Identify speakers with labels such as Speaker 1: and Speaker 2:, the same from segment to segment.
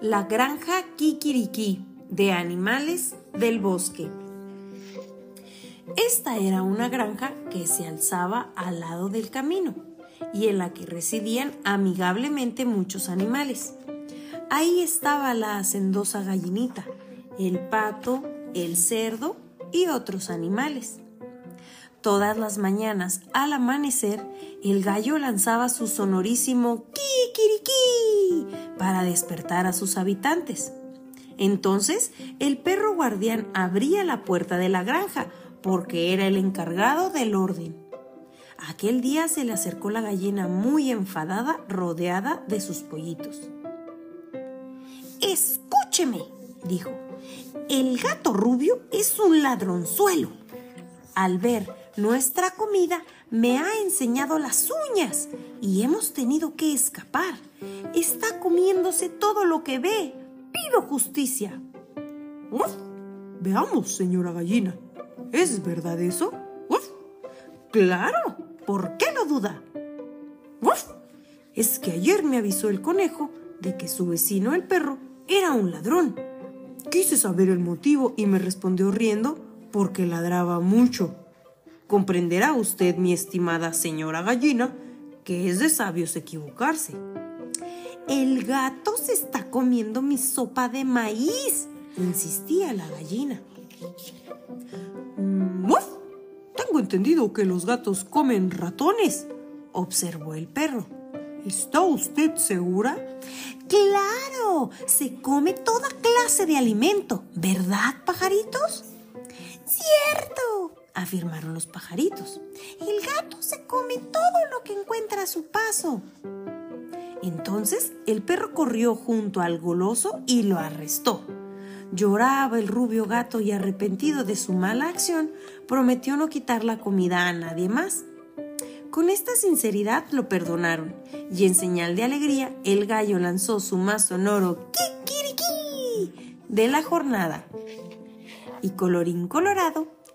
Speaker 1: La granja Kikiriki de animales del bosque. Esta era una granja que se alzaba al lado del camino y en la que residían amigablemente muchos animales. Ahí estaba la hacendosa gallinita, el pato, el cerdo y otros animales. Todas las mañanas, al amanecer, el gallo lanzaba su sonorísimo kikiriki para despertar a sus habitantes. Entonces, el perro guardián abría la puerta de la granja porque era el encargado del orden. Aquel día se le acercó la gallina muy enfadada, rodeada de sus pollitos. Escúcheme, dijo, el gato rubio es un ladronzuelo. Al ver nuestra comida me ha enseñado las uñas y hemos tenido que escapar. Está comiéndose todo lo que ve. Pido justicia.
Speaker 2: Veamos, señora gallina. ¿Es verdad eso?
Speaker 1: Claro. ¿Por qué lo duda? Es que ayer me avisó el conejo de que su vecino el perro era un ladrón.
Speaker 2: Quise saber el motivo y me respondió riendo porque ladraba mucho. Comprenderá usted, mi estimada señora gallina, que es de sabios equivocarse.
Speaker 1: El gato se está comiendo mi sopa de maíz, insistía la gallina.
Speaker 2: ¡Muf! Tengo entendido que los gatos comen ratones, observó el perro. ¿Está usted segura?
Speaker 1: Claro, se come toda clase de alimento, ¿verdad, pajaritos? Cierto, afirmaron los pajaritos. El gato se come todo lo que encuentra a su paso. Entonces el perro corrió junto al goloso y lo arrestó. Lloraba el rubio gato y arrepentido de su mala acción, prometió no quitar la comida a nadie más. Con esta sinceridad lo perdonaron y en señal de alegría el gallo lanzó su más sonoro kikiriki de la jornada. Y colorín colorado,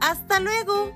Speaker 1: ¡Hasta luego!